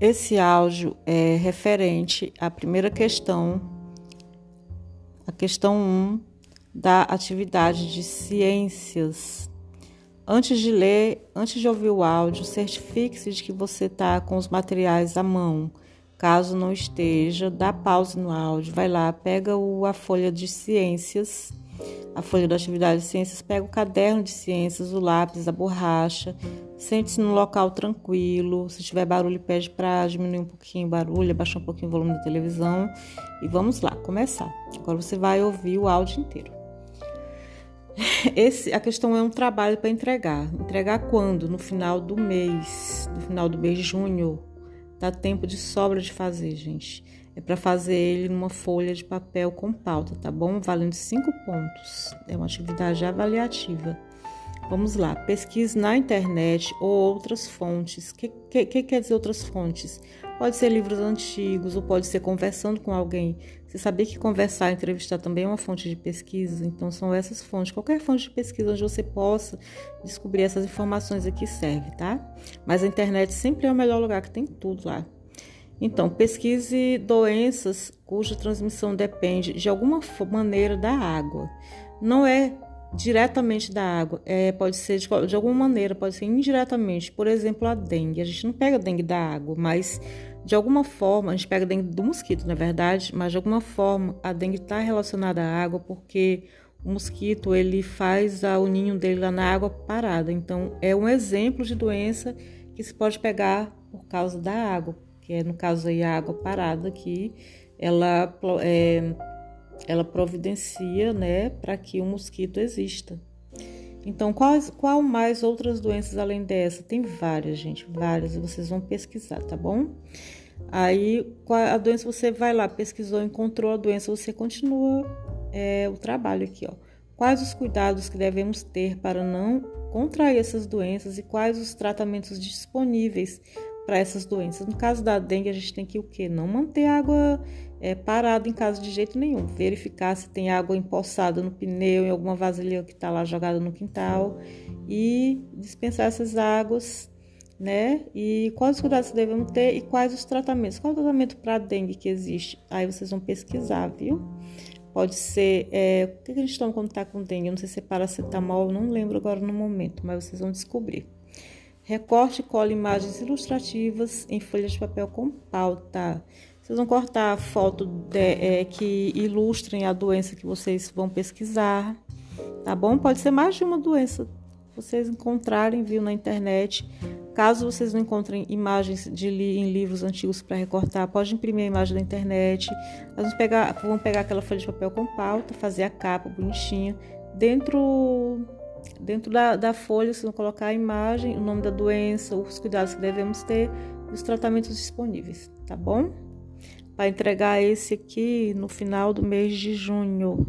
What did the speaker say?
Esse áudio é referente à primeira questão, a questão 1 da atividade de ciências. Antes de ler, antes de ouvir o áudio, certifique-se de que você está com os materiais à mão. Caso não esteja, dá pausa no áudio, vai lá, pega o, a folha de ciências a folha da atividade de ciências, pega o caderno de ciências, o lápis, a borracha, sente-se num local tranquilo. Se tiver barulho, pede para diminuir um pouquinho o barulho, abaixar um pouquinho o volume da televisão. E vamos lá, começar. Agora você vai ouvir o áudio inteiro. Esse, a questão é um trabalho para entregar. Entregar quando? No final do mês, no final do mês de junho. Dá tempo de sobra de fazer, gente. É para fazer ele numa folha de papel com pauta, tá bom? Valendo cinco pontos. É uma atividade avaliativa. Vamos lá, pesquise na internet ou outras fontes. O que, que, que, quer dizer outras fontes? Pode ser livros antigos ou pode ser conversando com alguém. Você sabia que conversar, entrevistar também é uma fonte de pesquisa? Então são essas fontes. Qualquer fonte de pesquisa onde você possa descobrir essas informações aqui serve, tá? Mas a internet sempre é o melhor lugar que tem tudo lá. Então, pesquise doenças cuja transmissão depende de alguma maneira da água. Não é diretamente da água, é, pode ser de, de, alguma maneira, pode ser indiretamente. Por exemplo, a dengue. A gente não pega dengue da água, mas de alguma forma, a gente pega dengue do mosquito, na verdade, mas de alguma forma a dengue está relacionada à água porque o mosquito ele faz o ninho dele lá na água parada. Então, é um exemplo de doença que se pode pegar por causa da água que é no caso aí a água parada aqui, ela, é, ela providencia né, para que o mosquito exista. Então, quais, qual mais outras doenças além dessa? Tem várias, gente, várias, vocês vão pesquisar, tá bom? Aí, a doença você vai lá, pesquisou, encontrou a doença, você continua é, o trabalho aqui, ó. Quais os cuidados que devemos ter para não contrair essas doenças e quais os tratamentos disponíveis para essas doenças. No caso da dengue, a gente tem que o quê? Não manter água é, parada em casa de jeito nenhum. Verificar se tem água empoçada no pneu, em alguma vasilha que está lá jogada no quintal e dispensar essas águas, né? E quais os cuidados devemos ter e quais os tratamentos. Qual é o tratamento para dengue que existe? Aí vocês vão pesquisar, viu? Pode ser. É, o que a gente toma quando está com dengue? Eu não sei se é paracetamol, não lembro agora no momento, mas vocês vão descobrir. Recorte e cole imagens ilustrativas em folhas de papel com pauta. Vocês vão cortar foto de, é, que ilustrem a doença que vocês vão pesquisar, tá bom? Pode ser mais de uma doença vocês encontrarem, viu, na internet. Caso vocês não encontrem imagens de li em livros antigos para recortar, pode imprimir a imagem da internet. Nós vamos pegar, vamos pegar aquela folha de papel com pauta, fazer a capa bonitinha. Dentro Dentro da, da folha, vocês vão colocar a imagem, o nome da doença, os cuidados que devemos ter os tratamentos disponíveis, tá bom? Para entregar esse aqui no final do mês de junho.